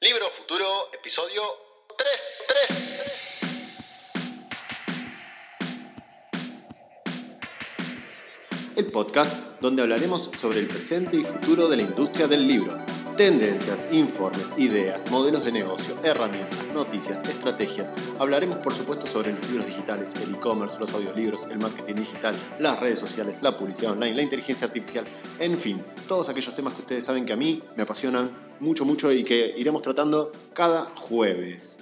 Libro Futuro, episodio 3. El podcast donde hablaremos sobre el presente y futuro de la industria del libro. Tendencias, informes, ideas, modelos de negocio, herramientas, noticias, estrategias. Hablaremos por supuesto sobre los libros digitales, el e-commerce, los audiolibros, el marketing digital, las redes sociales, la publicidad online, la inteligencia artificial, en fin, todos aquellos temas que ustedes saben que a mí me apasionan mucho, mucho y que iremos tratando cada jueves.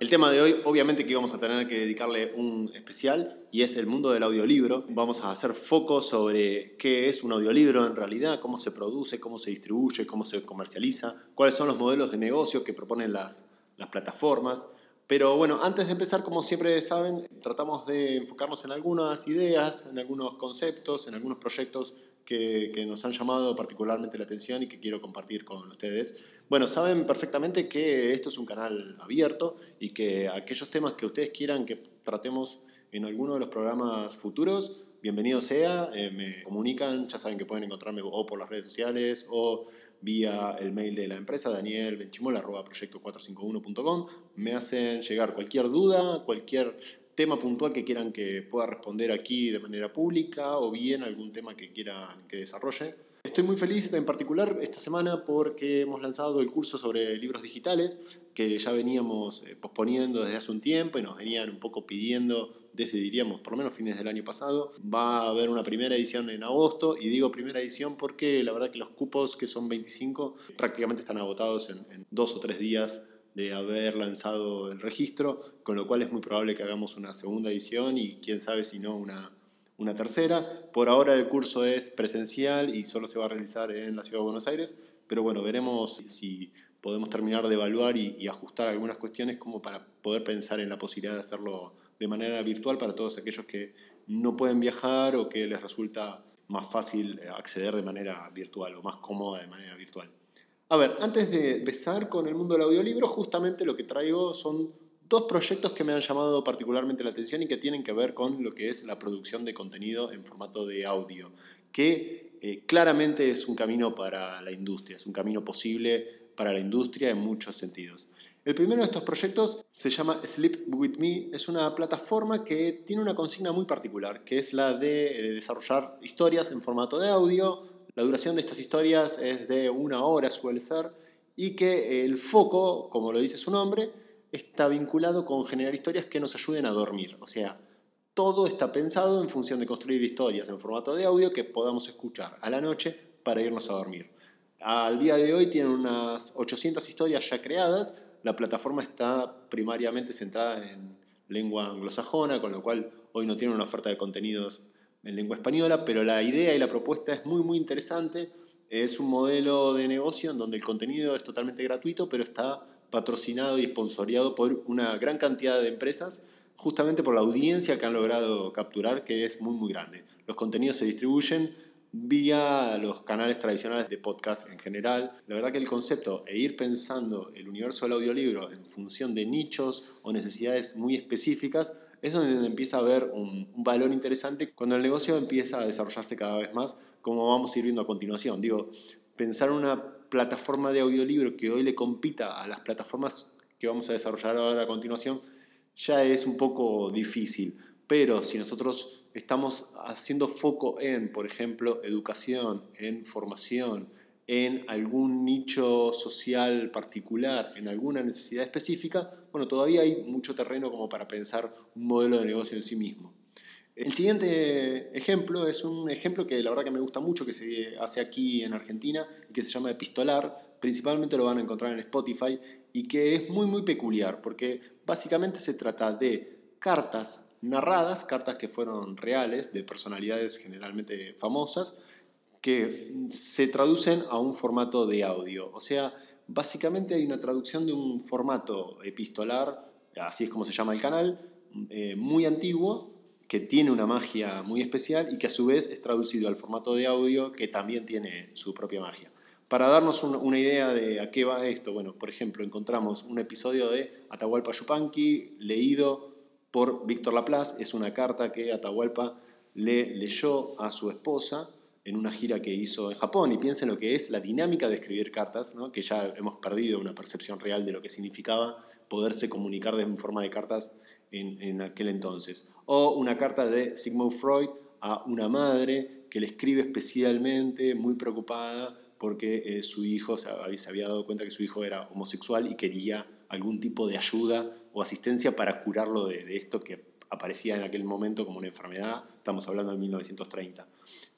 El tema de hoy, obviamente que vamos a tener que dedicarle un especial y es el mundo del audiolibro. Vamos a hacer foco sobre qué es un audiolibro en realidad, cómo se produce, cómo se distribuye, cómo se comercializa, cuáles son los modelos de negocio que proponen las, las plataformas. Pero bueno, antes de empezar, como siempre saben, tratamos de enfocarnos en algunas ideas, en algunos conceptos, en algunos proyectos que, que, nos han llamado particularmente la atención y que quiero compartir con ustedes. Bueno, saben perfectamente que esto es un canal abierto y que aquellos temas que ustedes quieran que tratemos en alguno de los programas futuros, bienvenido sea, eh, me comunican, ya saben que pueden encontrarme o por las redes sociales o vía el mail de la empresa, Daniel Benchimol, arroba proyecto451.com, me hacen llegar cualquier duda, cualquier tema puntual que quieran que pueda responder aquí de manera pública o bien algún tema que quieran que desarrolle. Estoy muy feliz en particular esta semana porque hemos lanzado el curso sobre libros digitales que ya veníamos eh, posponiendo desde hace un tiempo y nos venían un poco pidiendo desde, diríamos, por lo menos fines del año pasado. Va a haber una primera edición en agosto y digo primera edición porque la verdad que los cupos, que son 25, prácticamente están agotados en, en dos o tres días de haber lanzado el registro, con lo cual es muy probable que hagamos una segunda edición y quién sabe si no una, una tercera. Por ahora el curso es presencial y solo se va a realizar en la Ciudad de Buenos Aires, pero bueno, veremos si podemos terminar de evaluar y, y, ajustar algunas cuestiones como para poder pensar en la posibilidad de hacerlo de manera virtual para todos aquellos que no pueden viajar o que les resulta más fácil acceder de manera virtual o más cómoda de manera virtual. A ver, antes de empezar con el mundo del audiolibro, justamente lo que traigo son dos proyectos que me han llamado particularmente la atención y que tienen que ver con lo que es la producción de contenido en formato de audio, que eh, claramente es un camino para la industria, es un camino posible para la industria en muchos sentidos. El primero de estos proyectos se llama Sleep With Me, es una plataforma que tiene una consigna muy particular, que es la de desarrollar historias en formato de audio, la duración de estas historias es de una hora, suele ser, y que el foco, como lo dice su nombre, está vinculado con generar historias que nos ayuden a dormir. O sea, todo está pensado en función de construir historias en formato de audio que podamos escuchar a la noche para irnos a dormir. Al día de hoy tienen unas 800 historias ya creadas. La plataforma está primariamente centrada en lengua anglosajona, con lo cual hoy no tiene una oferta de contenidos en lengua española, pero la idea y la propuesta es muy, muy interesante. Es un modelo de negocio en donde el contenido es totalmente gratuito, pero está patrocinado y esponsoreado por una gran cantidad de empresas, justamente por la audiencia que han logrado capturar, que es muy, muy grande. Los contenidos se distribuyen vía los canales tradicionales de podcast en general. La verdad que el concepto e ir pensando el universo del audiolibro en función de nichos o necesidades muy específicas es donde empieza a haber un, un, valor interesante cuando el negocio empieza a desarrollarse cada vez más, como vamos a ir viendo a continuación. Digo, pensar una plataforma de audiolibro que hoy le compita a las plataformas que vamos a desarrollar ahora a continuación, ya es un poco difícil. Pero si nosotros estamos haciendo foco en, por ejemplo, educación, en formación, en algún nicho social particular, en alguna necesidad específica, bueno, todavía hay mucho terreno como para pensar un modelo de negocio en sí mismo. El siguiente ejemplo es un ejemplo que la verdad que me gusta mucho, que se hace aquí en Argentina, que se llama Epistolar, principalmente lo van a encontrar en Spotify, y que es muy muy peculiar, porque básicamente se trata de cartas narradas, cartas que fueron reales, de personalidades generalmente famosas, que se traducen a un formato de audio. O sea, básicamente hay una traducción de un formato epistolar, así es como se llama el canal, eh, muy antiguo, que tiene una magia muy especial y que a su vez es traducido al formato de audio que también tiene su propia magia. Para darnos una idea de a qué va esto, bueno, por ejemplo, encontramos un episodio de Atahualpa Yupanqui leído por Víctor Laplace. Es una carta que Atahualpa le leyó a su esposa en una gira que hizo en Japón y piensen lo que es la dinámica de escribir cartas, que ya hemos perdido una percepción real de lo que significaba poderse comunicar de forma de cartas en, en aquel entonces. O una carta de Sigmund Freud a una madre que le escribe especialmente, muy preocupada, porque eh, su hijo se había dado cuenta que su hijo era homosexual y quería algún tipo de ayuda o asistencia para curarlo de, esto que aparecía en aquel momento como una enfermedad, estamos hablando de 1930.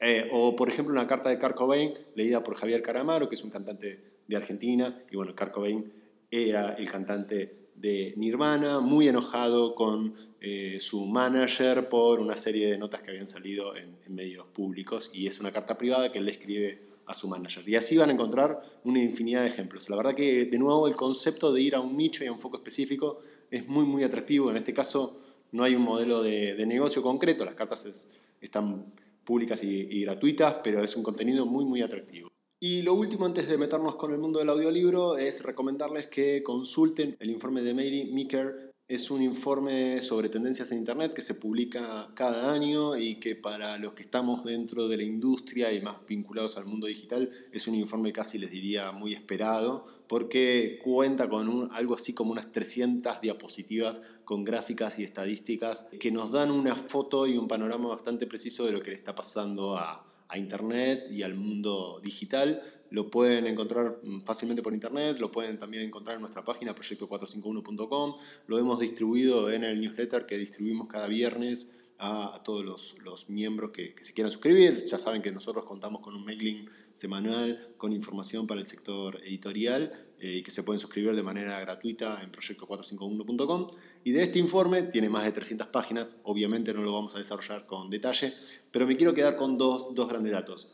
Eh, o, por ejemplo, una carta de Kurt Cobain leída por Javier Caramaro, que es un cantante de Argentina, y bueno, Kurt Cobain era el cantante de Nirvana, muy enojado con eh, su manager por una serie de notas que habían salido en, medios públicos y es una carta privada que él le escribe a su manager. Y así van a encontrar una infinidad de ejemplos. La verdad que de nuevo el concepto de ir a un nicho y a un foco específico es muy muy atractivo. En este caso no hay un modelo de, negocio concreto, las cartas están públicas y gratuitas, pero es un contenido muy muy atractivo. Y lo último antes de meternos con el mundo del audiolibro es recomendarles que consulten el informe de Mary Meeker. Es un informe sobre tendencias en Internet que se publica cada año y que para los que estamos dentro de la industria y más vinculados al mundo digital es un informe casi les diría muy esperado porque cuenta con algo así como unas 300 diapositivas con gráficas y estadísticas que nos dan una foto y un panorama bastante preciso de lo que le está pasando a, a Internet y al mundo digital. Lo pueden encontrar mm, fácilmente por Internet, lo pueden también encontrar en nuestra página proyecto451.com. Lo hemos distribuido en el newsletter que distribuimos cada viernes a, todos los, miembros que, se quieran suscribir. Ya saben que nosotros contamos con un mailing semanal con información para el sector editorial eh, y que se pueden suscribir de manera gratuita en proyecto451.com. Y de este informe tiene más de 300 páginas, obviamente no lo vamos a desarrollar con detalle, pero me quiero quedar con dos, dos grandes datos.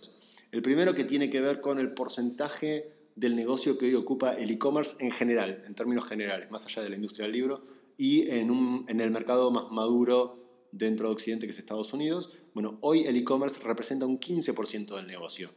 El primero que tiene que ver con el porcentaje del negocio que hoy ocupa el e-commerce en general, en términos generales, más allá de la industria del libro, y en, un, en el mercado más maduro dentro de Occidente, que es Estados Unidos. Bueno, hoy el e-commerce representa un 15% del negocio.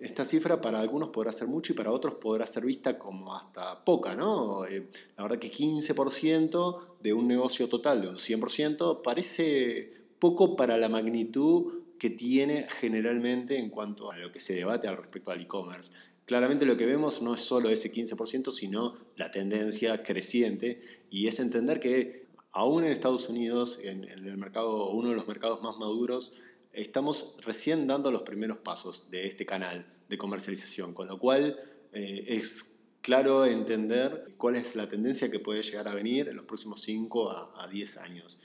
Esta cifra para algunos podrá ser mucho y para otros podrá ser vista como hasta poca, ¿no? Eh, la verdad que 15% de un negocio total de un 100% parece poco para la magnitud que tiene generalmente en cuanto a lo que se debate al respecto al e-commerce. Claramente lo que vemos no es solo ese 15%, sino la tendencia creciente y es entender que aún en Estados Unidos, en, el mercado, uno de los mercados más maduros, estamos recién dando los primeros pasos de este canal de comercialización, con lo cual eh, es claro entender cuál es la tendencia que puede llegar a venir en los próximos 5 a, a 10 años.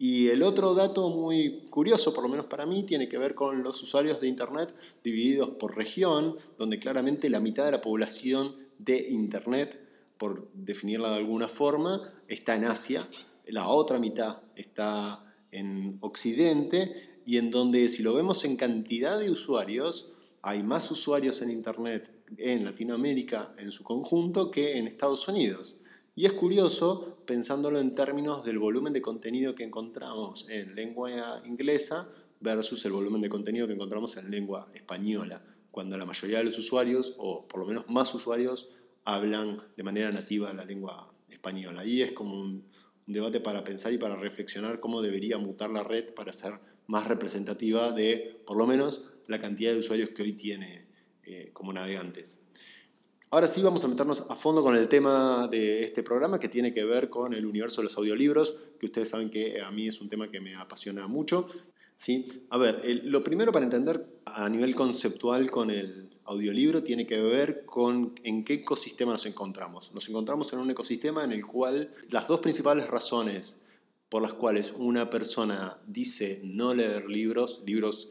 Y el otro dato muy curioso, por lo menos para mí, tiene que ver con los usuarios de Internet divididos por región, donde claramente la mitad de la población de Internet, por definirla de alguna forma, está en Asia la otra mitad está en Occidente y en donde si lo vemos en cantidad de usuarios, hay más usuarios en Internet en Latinoamérica en su conjunto que en Estados Unidos. Y es curioso pensándolo en términos del volumen de contenido que encontramos en lengua inglesa versus el volumen de contenido que encontramos en lengua española, cuando la mayoría de los usuarios, o por lo menos más usuarios, hablan de manera nativa la lengua española. Y es como un debate para pensar y para reflexionar cómo debería mutar la red para ser más representativa de, por lo menos, la cantidad de usuarios que hoy tiene eh, como navegantes. Ahora sí vamos a meternos a fondo con el tema de este programa que tiene que ver con el universo de los audiolibros, que ustedes saben que a mí es un tema que me apasiona mucho. ¿sí? A ver, lo primero para entender a nivel conceptual con el, audiolibro tiene que ver con en qué ecosistema nos encontramos. Nos encontramos en un ecosistema en el cual las dos principales razones por las cuales una persona dice no leer libros, libros,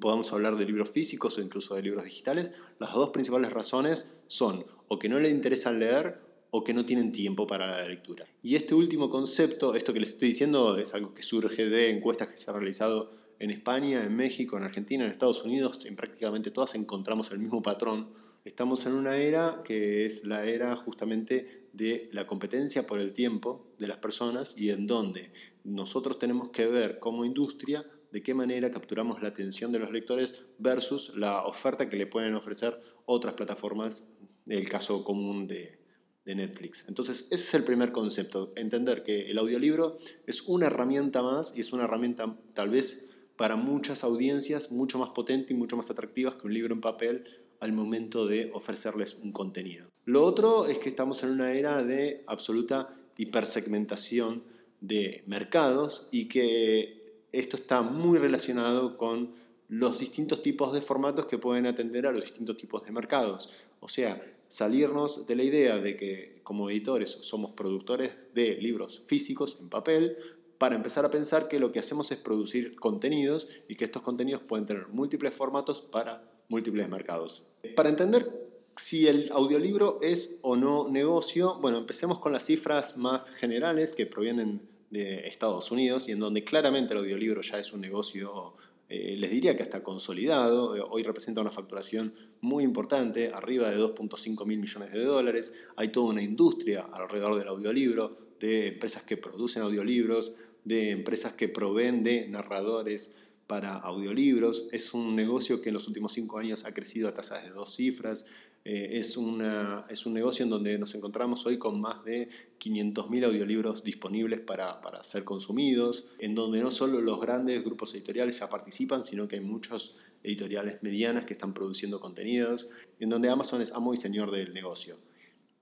podemos hablar de libros físicos o incluso de libros digitales, las dos principales razones son o que no le interesa leer o que no tienen tiempo para la lectura. Y este último concepto, esto que les estoy diciendo, es algo que surge de encuestas que se han realizado en España, en México, en Argentina, en Estados Unidos, en prácticamente todas encontramos el mismo patrón. Estamos en una era que es la era justamente de la competencia por el tiempo de las personas y en donde nosotros tenemos que ver como industria de qué manera capturamos la atención de los lectores versus la oferta que le pueden ofrecer otras plataformas, el caso común de, de Netflix. Entonces, ese es el primer concepto, entender que el audiolibro es una herramienta más y es una herramienta tal vez para muchas audiencias mucho más potente y mucho más atractivas que un libro en papel al momento de ofrecerles un contenido. Lo otro es que estamos en una era de absoluta hipersegmentación de mercados y que esto está muy relacionado con los distintos tipos de formatos que pueden atender a los distintos tipos de mercados. O sea, salirnos de la idea de que como editores somos productores de libros físicos en papel, para empezar a pensar que lo que hacemos es producir contenidos y que estos contenidos pueden tener múltiples formatos para múltiples mercados. Para entender si el audiolibro es o no negocio, bueno, empecemos con las cifras más generales que provienen de Estados Unidos y en donde claramente el audiolibro ya es un negocio eh, les diría que está consolidado, eh, hoy representa una facturación muy importante, arriba de 2.5 mil millones de dólares, hay toda una industria alrededor del audiolibro, de empresas que producen audiolibros, de empresas que proveen de narradores para audiolibros, es un negocio que en los últimos cinco años ha crecido a tasas de dos cifras, eh, es, una, es un negocio en donde nos encontramos hoy con más de 500.000 audiolibros disponibles para, para, ser consumidos, en donde no solo los grandes grupos editoriales ya participan, sino que hay muchos editoriales medianas que están produciendo contenidos, en donde Amazon es amo y señor del negocio.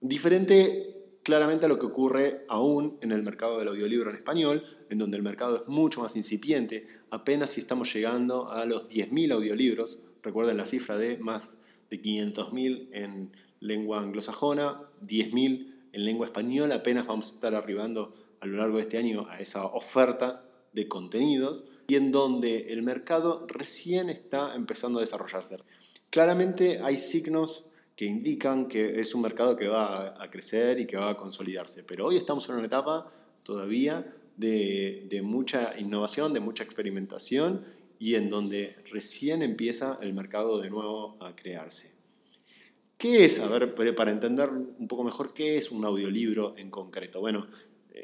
Diferente claramente a lo que ocurre aún en el mercado del audiolibro en español, en donde el mercado es mucho más incipiente, apenas si estamos llegando a los 10.000 audiolibros, recuerden la cifra de más de 500.000 en lengua anglosajona, 10.000 en lengua española, apenas vamos a estar arribando a lo largo de este año a esa oferta de contenidos y en donde el mercado recién está empezando a desarrollarse. Claramente hay signos que indican que es un mercado que va a crecer y que va a consolidarse, pero hoy estamos en una etapa todavía de, de mucha innovación, de mucha experimentación y en donde recién empieza el mercado de nuevo a crearse. ¿Qué es? A ver, para entender un poco mejor, ¿qué es un audiolibro en concreto? Bueno,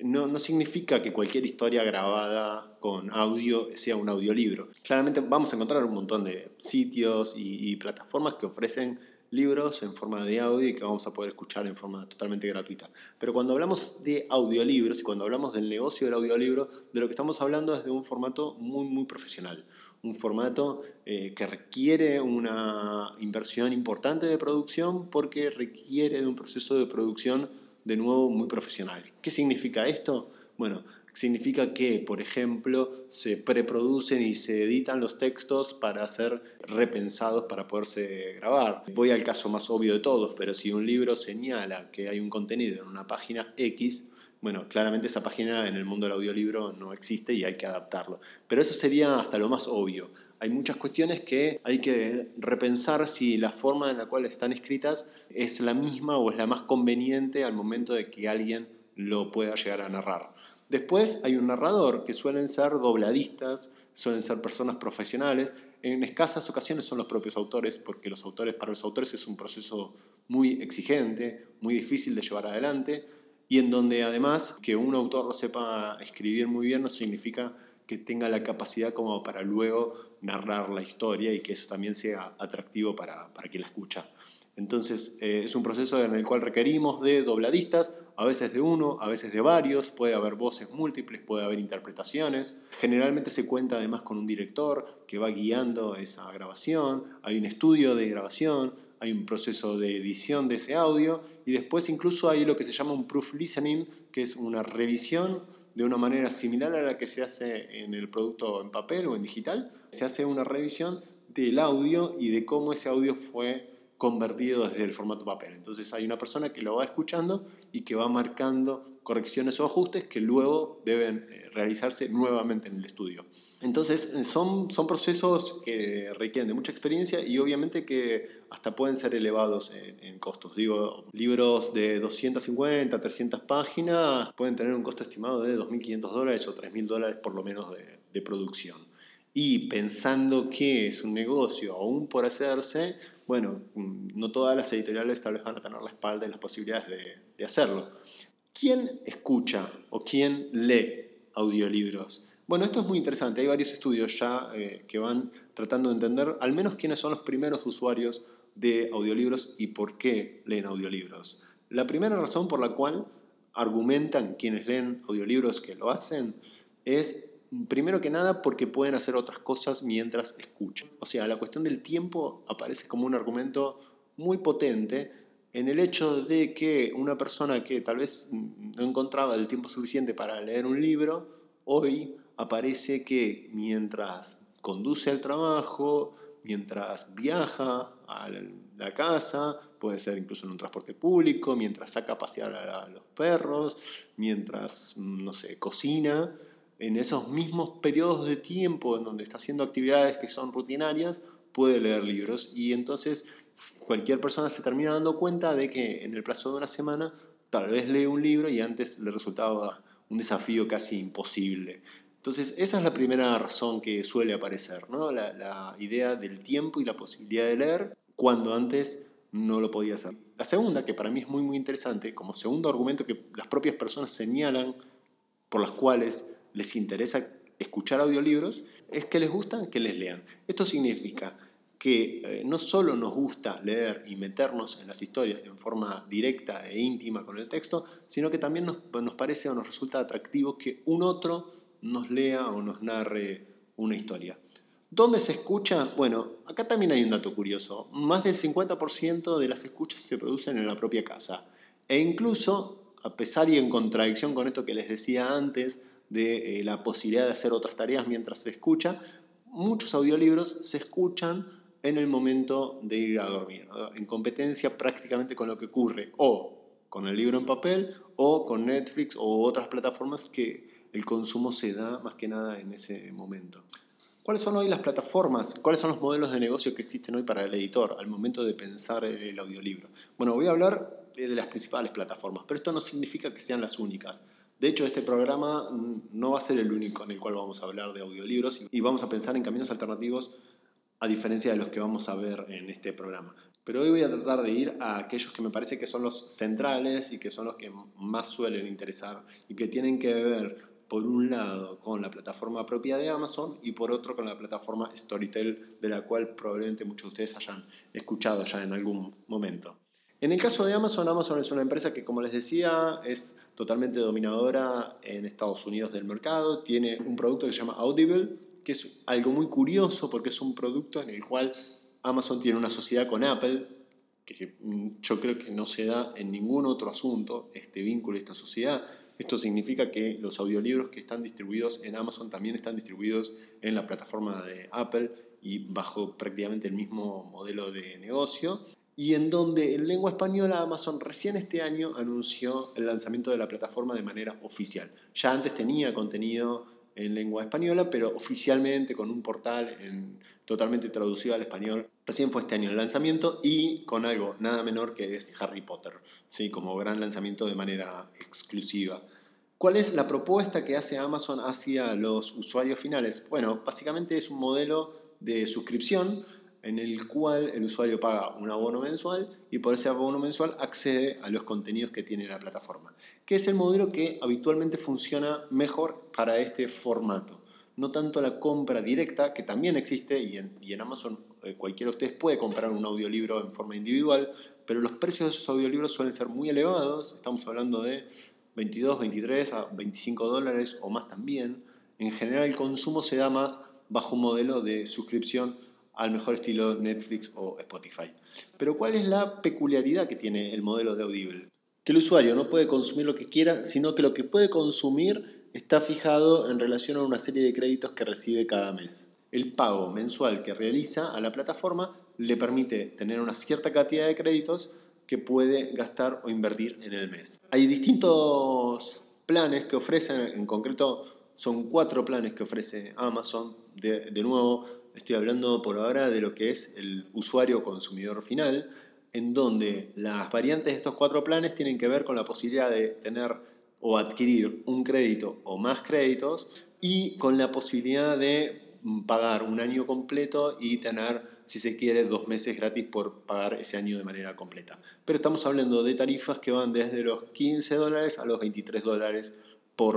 no, no, significa que cualquier historia grabada con audio sea un audiolibro. Claramente vamos a encontrar un montón de sitios y plataformas que ofrecen libros en forma de audio y que vamos a poder escuchar en forma totalmente gratuita. Pero cuando hablamos de audiolibros y cuando hablamos del negocio del audiolibro, de lo que estamos hablando es de un formato muy, muy profesional. Un formato eh, que requiere una inversión importante de producción porque requiere de un proceso de producción de nuevo muy profesional. ¿Qué significa esto? Bueno, significa que, por ejemplo, se preproducen y se editan los textos para ser repensados para poderse grabar. Voy al caso más obvio de todos, pero si un libro señala que hay un contenido en una página X, bueno, claramente esa página en el mundo del audiolibro no existe y hay que adaptarlo. Pero eso sería hasta lo más obvio. Hay muchas cuestiones que hay que repensar si la forma en la cual están escritas es la misma o es la más conveniente al momento de que alguien lo pueda llegar a narrar. Después hay un narrador, que suelen ser dobladistas, suelen ser personas profesionales. En escasas ocasiones son los propios autores, porque los autores, para los autores es un proceso muy exigente, muy difícil de llevar adelante, y en donde además que un autor lo sepa escribir muy bien no significa que tenga la capacidad como para luego narrar la historia y que eso también sea atractivo para, para quien la escucha. Entonces eh, es un proceso en el cual requerimos de dobladistas, a veces de uno, a veces de varios, puede haber voces múltiples, puede haber interpretaciones. Generalmente se cuenta además con un director que va guiando esa grabación, hay un estudio de grabación, hay un proceso de edición de ese audio y después incluso hay lo que se llama un proof listening, que es una revisión de una manera similar a la que se hace en el producto en papel o en digital. Se hace una revisión del audio y de cómo ese audio fue convertido desde el formato papel. Entonces hay una persona que lo va escuchando y que va marcando correcciones o ajustes que luego deben eh, realizarse nuevamente en el estudio. Entonces eh, son, son procesos que requieren de mucha experiencia y obviamente que hasta pueden ser elevados en, costos. Digo, libros de 250, 300 páginas pueden tener un costo estimado de 2.500 dólares o 3.000 dólares por lo menos de, de producción. Y pensando que es un negocio aún por hacerse, bueno, mm, no todas las editoriales tal vez van a tener la espalda y las posibilidades de, hacerlo. ¿Quién escucha o quién lee audiolibros? Bueno, esto es muy interesante. Hay varios estudios ya eh, que van tratando de entender al menos quiénes son los primeros usuarios de audiolibros y por qué leen audiolibros. La primera razón por la cual argumentan quienes leen audiolibros que lo hacen es Primero que nada porque pueden hacer otras cosas mientras escuchan. O sea, la cuestión del tiempo aparece como un argumento muy potente en el hecho de que una persona que tal vez no encontraba el tiempo suficiente para leer un libro, hoy aparece que mientras conduce al trabajo, mientras viaja a la casa, puede ser incluso en un transporte público, mientras saca a pasear a los perros, mientras, no sé, cocina, en esos mismos periodos de tiempo en donde está haciendo actividades que son rutinarias, puede leer libros y entonces cualquier persona se termina dando cuenta de que en el plazo de una semana tal vez lee un libro y antes le resultaba un desafío casi imposible. Entonces, esa es la primera razón que suele aparecer, ¿no? la, la idea del tiempo y la posibilidad de leer cuando antes no lo podía hacer. La segunda, que para mí es muy, muy interesante, como segundo argumento que las propias personas señalan por las cuales les interesa escuchar audiolibros, es que les gustan que les lean. Esto significa que eh, no solo nos gusta leer y meternos en las historias en forma directa e íntima con el texto, sino que también nos, nos parece o nos resulta atractivo que un otro nos lea o nos narre una historia. ¿Dónde se escucha? Bueno, acá también hay un dato curioso. Más del 50% de las escuchas se producen en la propia casa. E incluso, a pesar y en contradicción con esto que les decía antes, de eh, la posibilidad de hacer otras tareas mientras se escucha, muchos audiolibros se escuchan en el momento de ir a dormir, en competencia prácticamente con lo que ocurre o con el libro en papel o con Netflix o otras plataformas que el consumo se da más que nada en ese momento. ¿Cuáles son hoy las plataformas? ¿Cuáles son los modelos de negocio que existen hoy para el editor al momento de pensar el audiolibro? Bueno, voy a hablar de las principales plataformas, pero esto no significa que sean las únicas. De hecho, este programa no va a ser el único en el cual vamos a hablar de audiolibros y vamos a pensar en caminos alternativos a diferencia de los que vamos a ver en este programa. Pero hoy voy a tratar de ir a aquellos que me parece que son los centrales y que son los que más suelen interesar y que tienen que ver, por un lado, con la plataforma propia de Amazon y por otro con la plataforma Storytel, de la cual probablemente muchos de ustedes hayan escuchado ya en algún momento. En el caso de Amazon, Amazon es una empresa que, como les decía, es totalmente dominadora en Estados Unidos del mercado, tiene un producto que se llama Audible, que es algo muy curioso porque es un producto en el cual Amazon tiene una sociedad con Apple, que mm, yo creo que no se da en ningún otro asunto este vínculo, esta sociedad. Esto significa que los audiolibros que están distribuidos en Amazon también están distribuidos en la plataforma de Apple y bajo prácticamente el mismo modelo de negocio. Y en donde en lengua española Amazon recién este año anunció el lanzamiento de la plataforma de manera oficial. Ya antes tenía contenido en lengua española, pero oficialmente con un portal totalmente traducido al español. Recién fue este año el lanzamiento y con algo nada menor que es Harry Potter, ¿sí? como gran lanzamiento de manera exclusiva. ¿Cuál es la propuesta que hace Amazon hacia los usuarios finales? Bueno, básicamente es un modelo de suscripción en el cual el usuario paga un abono mensual y por ese abono mensual accede a los contenidos que tiene la plataforma, que es el modelo que habitualmente funciona mejor para este formato. No tanto la compra directa, que también existe y en, y en Amazon eh, cualquiera de ustedes puede comprar un audiolibro en forma individual, pero los precios de esos audiolibros suelen ser muy elevados, estamos hablando de 22, 23 a 25 dólares o más también. En general el consumo se da más bajo un modelo de suscripción al mejor estilo Netflix o Spotify. Pero ¿cuál es la peculiaridad que tiene el modelo de Audible? Que el usuario no puede consumir lo que quiera, sino que lo que puede consumir está fijado en relación a una serie de créditos que recibe cada mes. El pago mensual que realiza a la plataforma le permite tener una cierta cantidad de créditos que puede gastar o invertir en el mes. Hay distintos planes que ofrecen, en concreto son cuatro planes que ofrece Amazon. De, de nuevo, Estoy hablando por ahora de lo que es el usuario consumidor final, en donde las variantes de estos cuatro planes tienen que ver con la posibilidad de tener o adquirir un crédito o más créditos y con la posibilidad de pagar un año completo y tener, si se quiere, dos meses gratis por pagar ese año de manera completa. Pero estamos hablando de tarifas que van desde los 15 dólares a los 23 dólares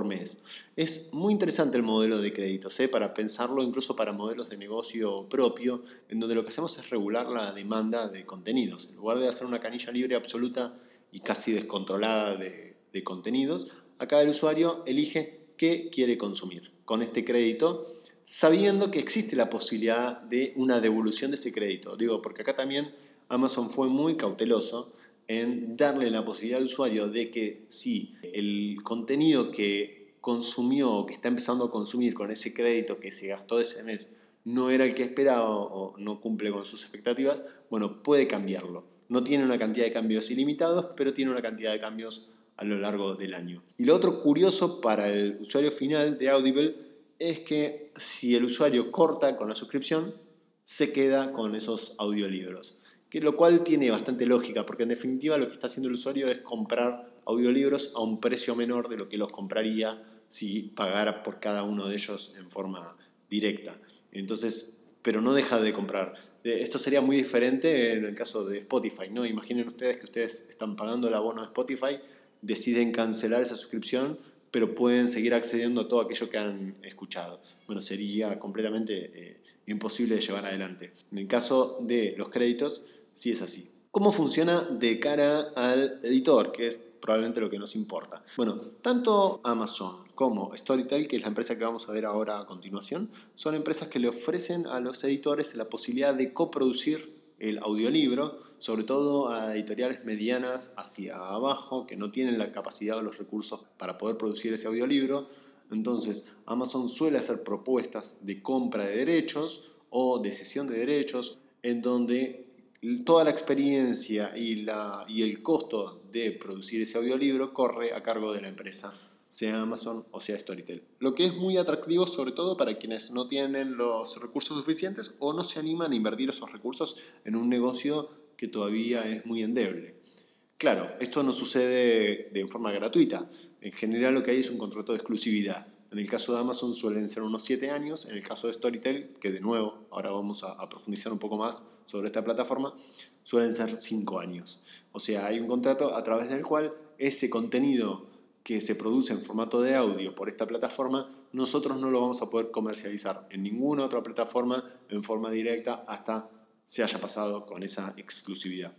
mes. Es muy interesante el modelo de créditos, ¿eh? para pensarlo incluso para modelos de negocio propio, en donde lo que hacemos es regular la demanda de contenidos. En lugar de hacer una canilla libre absoluta y casi descontrolada de, de contenidos, acá el usuario elige qué quiere consumir. con este crédito, sabiendo que existe la posibilidad de una devolución de ese crédito. Digo, porque acá también Amazon fue muy cauteloso en darle la posibilidad al usuario de que si el contenido que consumió o que está empezando a consumir con ese crédito que se gastó ese mes no era el que esperaba o no cumple con sus expectativas, bueno, puede cambiarlo. No tiene una cantidad de cambios ilimitados, pero tiene una cantidad de cambios a lo largo del año. Y lo otro curioso para el usuario final de Audible es que si el usuario corta con la suscripción, se queda con esos audiolibros. Que lo cual tiene bastante lógica, porque en definitiva lo que está haciendo el usuario es comprar audiolibros a un precio menor de lo que los compraría si pagara por cada uno de ellos en forma directa. Entonces, pero no deja de comprar. Esto sería muy diferente en el caso de Spotify, ¿no? Imaginen ustedes que ustedes están pagando el abono de Spotify, deciden cancelar esa suscripción, pero pueden seguir accediendo a todo aquello que han escuchado. Bueno, sería completamente eh, imposible de llevar adelante. En el caso de los créditos, sí es así. ¿Cómo funciona de cara al editor? Que es probablemente lo que nos importa. Bueno, tanto Amazon como Storytel, que es la empresa que vamos a ver ahora a continuación, son empresas que le ofrecen a los editores la posibilidad de coproducir el audiolibro, sobre todo a editoriales medianas hacia abajo, que no tienen la capacidad o los recursos para poder producir ese audiolibro. Entonces, Amazon suele hacer propuestas de compra de derechos o de cesión de derechos, en donde toda la experiencia y, la, y el costo de producir ese audiolibro corre a cargo de la empresa sea Amazon o sea Storytel. Lo que es muy atractivo sobre todo para quienes no tienen los recursos suficientes o no se animan a invertir esos recursos en un negocio que todavía es muy endeble. Claro, esto no sucede de forma gratuita. En general lo que hay es un contrato de exclusividad. En el caso de Amazon suelen ser unos 7 años, en el caso de Storytel, que de nuevo, ahora vamos a, profundizar un poco más sobre esta plataforma, suelen ser 5 años. O sea, hay un contrato a través del cual ese contenido que se produce en formato de audio por esta plataforma, nosotros no lo vamos a poder comercializar en ninguna otra plataforma en forma directa hasta se haya pasado con esa exclusividad.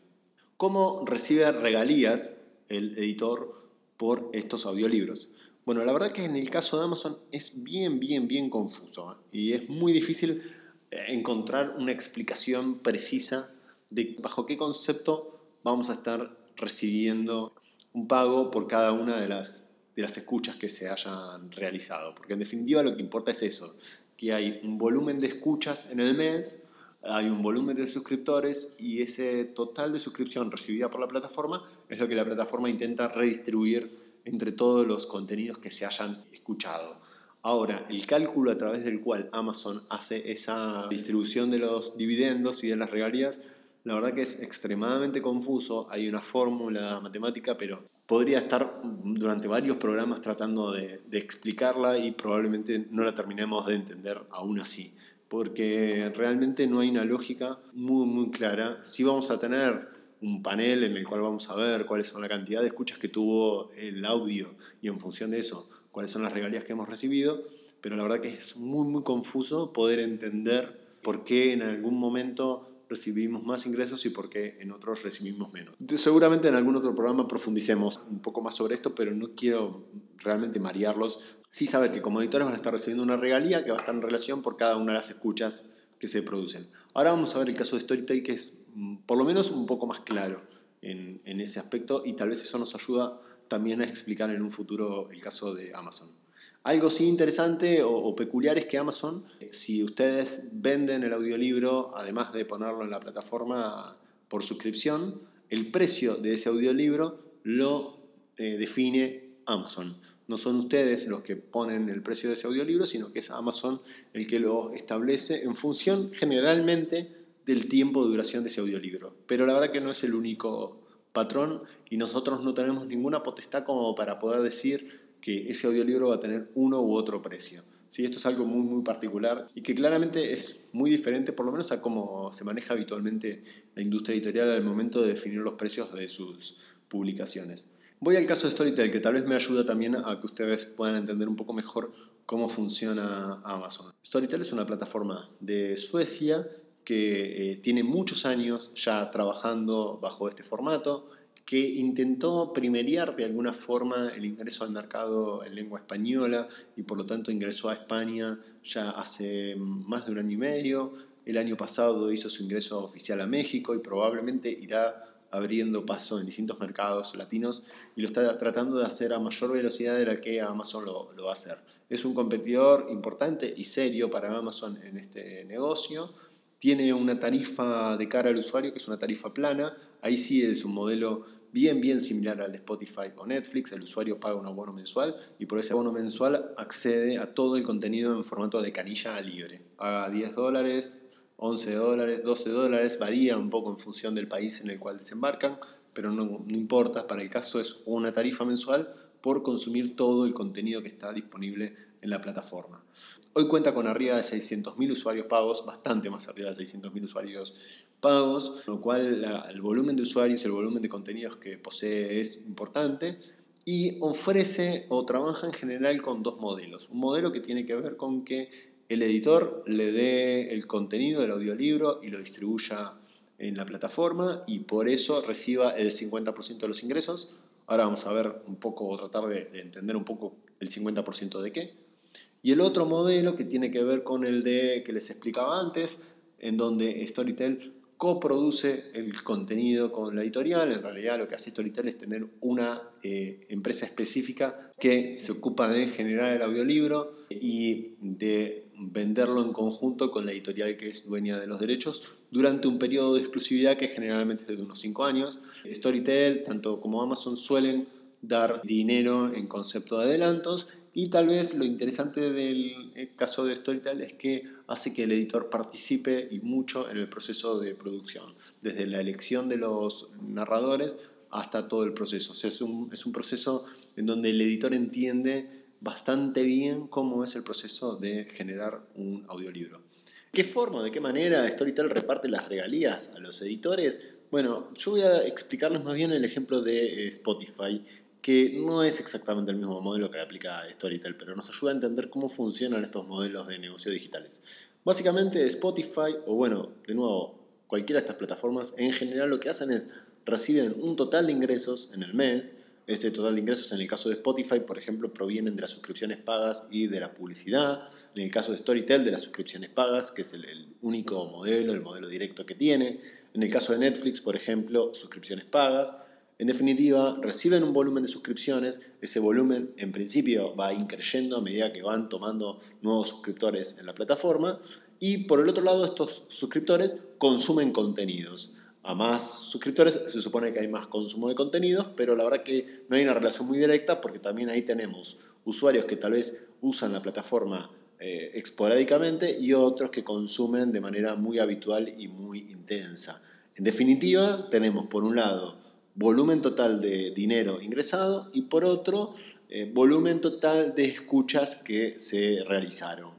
¿Cómo recibe regalías el editor por estos audiolibros? Bueno, la verdad que en el caso de Amazon es bien, bien, bien confuso ¿eh? y es muy difícil eh, encontrar una explicación precisa de bajo qué concepto vamos a estar recibiendo un pago por cada una de las, de las escuchas que se hayan realizado. Porque en definitiva lo que importa es eso, que hay un volumen de escuchas en el mes, hay un volumen de suscriptores y ese total de suscripción recibida por la plataforma es lo que la plataforma intenta redistribuir entre todos los contenidos que se hayan escuchado. Ahora, el cálculo a través del cual Amazon hace esa distribución de los dividendos y de las regalías la verdad que es extremadamente confuso, hay una fórmula matemática, pero podría estar durante varios programas tratando de, explicarla y probablemente no la terminemos de entender aún así, porque realmente no hay una lógica muy, muy clara. Si vamos a tener un panel en el cual vamos a ver cuáles son la cantidad de escuchas que tuvo el audio y en función de eso, cuáles son las regalías que hemos recibido, pero la verdad que es muy, muy confuso poder entender por qué en algún momento recibimos más ingresos y por qué en otros recibimos menos. Seguramente en algún otro programa profundicemos un poco más sobre esto, pero no quiero realmente marearlos. Sí saber que como editores van a estar recibiendo una regalía que va a estar en relación por cada una de las escuchas que se producen. Ahora vamos a ver el caso de Storytel que es mm, por lo menos un poco más claro en, en ese aspecto y tal vez eso nos ayuda también a explicar en un futuro el caso de Amazon. Algo sí interesante o, peculiar es que Amazon, si ustedes venden el audiolibro, además de ponerlo en la plataforma por suscripción, el precio de ese audiolibro lo eh, define Amazon. No son ustedes los que ponen el precio de ese audiolibro, sino que es Amazon el que lo establece en función generalmente del tiempo de duración de ese audiolibro. Pero la verdad que no es el único patrón y nosotros no tenemos ninguna potestad como para poder decir que ese audiolibro va a tener uno u otro precio. ¿Sí? Esto es algo muy, muy particular y que claramente es muy diferente, por lo menos a cómo se maneja habitualmente la industria editorial al momento de definir los precios de sus publicaciones. Voy al caso de Storytel, que tal vez me ayuda también a que ustedes puedan entender un poco mejor cómo funciona Amazon. Storytel es una plataforma de Suecia que eh, tiene muchos años ya trabajando bajo este formato, que intentó primeriar de alguna forma el ingreso al mercado en lengua española y por lo tanto ingresó a España ya hace más de un año y medio. El año pasado hizo su ingreso oficial a México y probablemente irá abriendo paso en distintos mercados latinos y lo está tratando de hacer a mayor velocidad de la que Amazon lo, lo va a hacer. Es un competidor importante y serio para Amazon en este negocio tiene una tarifa de cara al usuario que es una tarifa plana. Ahí sí es un modelo bien, bien similar al de Spotify o Netflix. El usuario paga un abono mensual y por ese abono mensual accede a todo el contenido en formato de canilla libre. Paga 10 dólares, 11 dólares, 12 dólares, varía un poco en función del país en el cual desembarcan, pero no, no importa, para el caso es una tarifa mensual por consumir todo el contenido que está disponible en la plataforma. Hoy cuenta con arriba de 600.000 usuarios pagos, bastante más arriba de 600.000 usuarios pagos, lo cual el volumen de usuarios, el volumen de contenidos que posee es importante y ofrece o trabaja en general con dos modelos. Un modelo que tiene que ver con que el editor le dé el contenido del audiolibro y lo distribuya en la plataforma y por eso reciba el 50% de los ingresos. Ahora vamos a ver un poco, o tratar de, de entender un poco el 50% de qué. Y el otro modelo que tiene que ver con el de que les explicaba antes, en donde Storytel coproduce el contenido con la editorial. En realidad lo que hace Storytel es tener una eh, empresa específica que se ocupa de generar el audiolibro y de venderlo en conjunto con la editorial que es dueña de los derechos durante un periodo de exclusividad que generalmente es de unos 5 años. Storytel, tanto como Amazon, suelen dar dinero en concepto de adelantos y tal vez lo interesante del eh, caso de Storytel es que hace que el editor participe y mucho en el proceso de producción, desde la elección de los narradores hasta todo el proceso. Es, un, es un proceso en donde el editor entiende bastante bien cómo es el proceso de generar un audiolibro. ¿Qué forma, de qué manera Storytel reparte las regalías a los editores? Bueno, yo voy a explicarles más bien el ejemplo de eh, Spotify que no es exactamente el mismo modelo que aplica Storytel, pero nos ayuda a entender cómo funcionan estos modelos de negocio digitales. Básicamente Spotify, o bueno, de nuevo, cualquiera de estas plataformas, en general lo que hacen es reciben un total de ingresos en el mes. Este total de ingresos en el caso de Spotify, por ejemplo, provienen de las suscripciones pagas y de la publicidad. En el caso de Storytel, de las suscripciones pagas, que es el, el único modelo, el modelo directo que tiene. En el caso de Netflix, por ejemplo, suscripciones pagas. En definitiva, reciben un volumen de suscripciones, ese volumen en principio va increyendo a medida que van tomando nuevos suscriptores en la plataforma y por el otro lado estos suscriptores consumen contenidos. A más suscriptores se supone que hay más consumo de contenidos, pero la verdad que no hay una relación muy directa porque también ahí tenemos usuarios que tal vez usan la plataforma eh, esporádicamente y otros que consumen de manera muy habitual y muy intensa. En definitiva, tenemos por un lado volumen total de dinero ingresado y por otro, eh, volumen total de escuchas que se realizaron.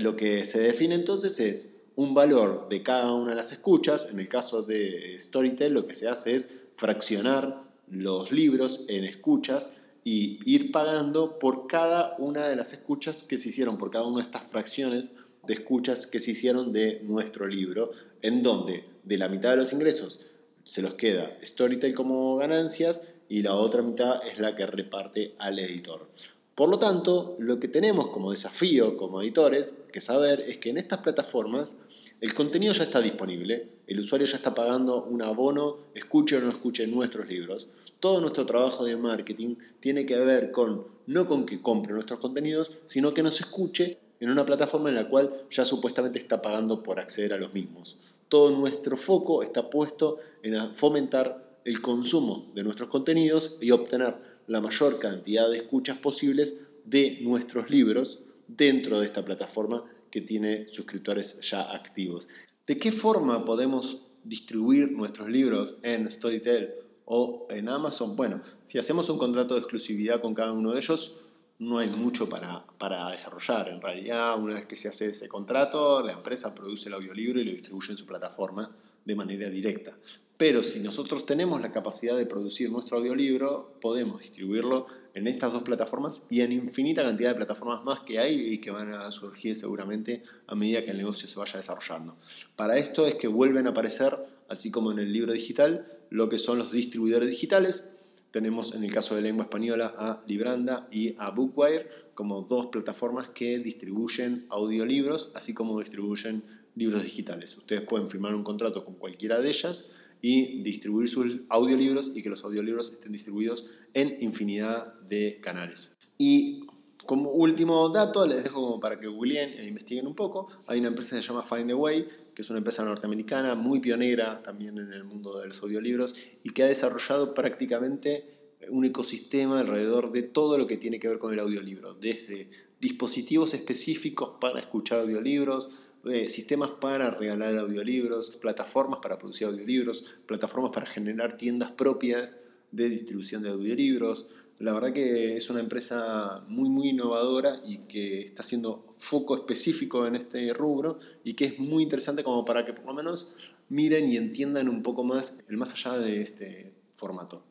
Lo que se define entonces es un valor de cada una de las escuchas. En el caso de Storytel lo que se hace es fraccionar los libros en escuchas y ir pagando por cada una de las escuchas que se hicieron, por cada una de estas fracciones de escuchas que se hicieron de nuestro libro, en donde de la mitad de los ingresos se los queda Storytel como ganancias y la otra mitad es la que reparte al editor. Por lo tanto, lo que tenemos como desafío como editores que saber es que en estas plataformas el contenido ya está disponible, el usuario ya está pagando un abono, escuche o no escuche nuestros libros. Todo nuestro trabajo de marketing tiene que ver con no con que compre nuestros contenidos, sino que nos escuche en una plataforma en la cual ya supuestamente está pagando por acceder a los mismos todo nuestro foco está puesto en fomentar el consumo de nuestros contenidos y obtener la mayor cantidad de escuchas posibles de nuestros libros dentro de esta plataforma que tiene suscriptores ya activos. ¿De qué forma podemos distribuir nuestros libros en Storytel o en Amazon? Bueno, si hacemos un contrato de exclusividad con cada uno de ellos, no hay mucho para, para, desarrollar. En realidad, una vez que se hace ese contrato, la empresa produce el audiolibro y lo distribuye en su plataforma de manera directa. Pero si nosotros tenemos la capacidad de producir nuestro audiolibro, podemos distribuirlo en estas dos plataformas y en infinita cantidad de plataformas más que hay y que van a surgir seguramente a medida que el negocio se vaya desarrollando. Para esto es que vuelven a aparecer así como en el libro digital, lo que son los distribuidores digitales. Tenemos en el caso de lengua española a Libranda y a Bookwire como dos plataformas que distribuyen audiolibros, así como distribuyen libros digitales. Ustedes pueden firmar un contrato con cualquiera de ellas y distribuir sus audiolibros y que los audiolibros estén distribuidos en infinidad de canales. Y como último dato, les dejo como para que googleen e investiguen un poco. Hay una empresa que se llama Find the Way, que es una empresa norteamericana muy pionera también en el mundo de los audiolibros y que ha desarrollado prácticamente un ecosistema alrededor de todo lo que tiene que ver con el audiolibro, desde dispositivos específicos para escuchar audiolibros, eh, sistemas para regalar audiolibros, plataformas para producir audiolibros, plataformas para generar tiendas propias de distribución de audiolibros, la verdad que es una empresa muy, muy innovadora y que está haciendo foco específico en este rubro y que es muy interesante como para que por lo menos miren y entiendan un poco más el más allá de este formato.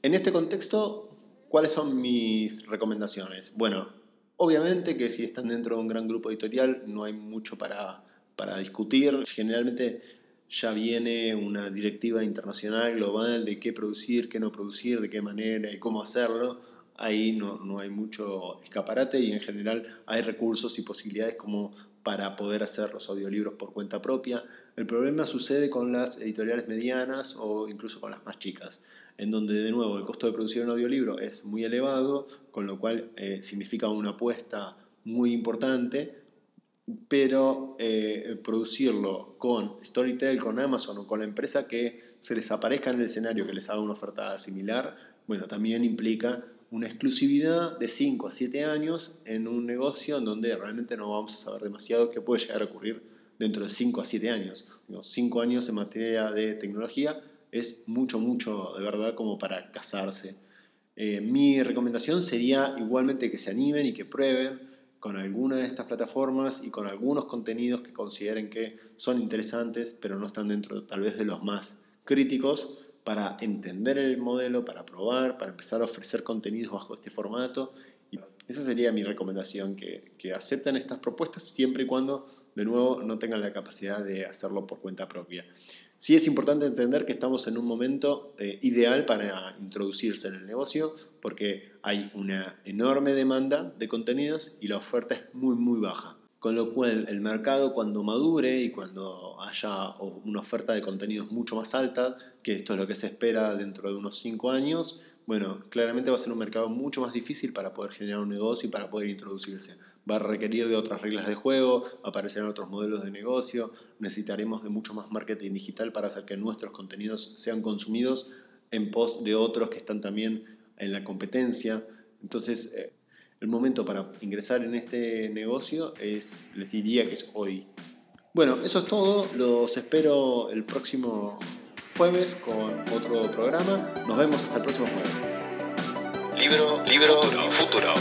En este contexto, ¿cuáles son mis recomendaciones? Bueno, obviamente que si están dentro de un gran grupo editorial no hay mucho para, para discutir. Generalmente ya viene una directiva internacional global de qué producir, qué no producir, de qué manera y cómo hacerlo. Ahí no, no hay mucho escaparate y en general hay recursos y posibilidades como para poder hacer los audiolibros por cuenta propia. El problema sucede con las editoriales medianas o incluso con las más chicas, en donde de nuevo el costo de producir un audiolibro es muy elevado, con lo cual eh, significa una apuesta muy importante pero eh, producirlo con Storytel, con Amazon o con la empresa que se les aparezca en el escenario, que les haga una oferta similar, bueno, también implica una exclusividad de 5 a 7 años en un negocio en donde realmente no vamos a saber demasiado qué puede llegar a ocurrir dentro de 5 a 7 años. 5 años en materia de tecnología es mucho, mucho de verdad como para casarse. Eh, mi recomendación sería igualmente que se animen y que prueben con alguna de estas plataformas y con algunos contenidos que consideren que son interesantes, pero no están dentro tal vez de los más críticos, para entender el modelo, para probar, para empezar a ofrecer contenidos bajo este formato. Y esa sería mi recomendación, que, que acepten estas propuestas siempre y cuando, de nuevo, no tengan la capacidad de hacerlo por cuenta propia. Sí es importante entender que estamos en un momento eh, ideal para introducirse en el negocio porque hay una enorme demanda de contenidos y la oferta es muy muy baja. Con lo cual el mercado cuando madure y cuando haya una oferta de contenidos mucho más alta, que esto es lo que se espera dentro de unos 5 años, bueno, claramente va a ser un mercado mucho más difícil para poder generar un negocio y para poder introducirse. Va a requerir de otras reglas de juego, aparecerán otros modelos de negocio, necesitaremos de mucho más marketing digital para hacer que nuestros contenidos sean consumidos en pos de otros que están también en la competencia. Entonces, eh, el momento para ingresar en este negocio es, les diría que es hoy. Bueno, eso es todo. Los espero el próximo jueves con otro programa. Nos vemos hasta el próximo jueves. Libro, libro y futuro.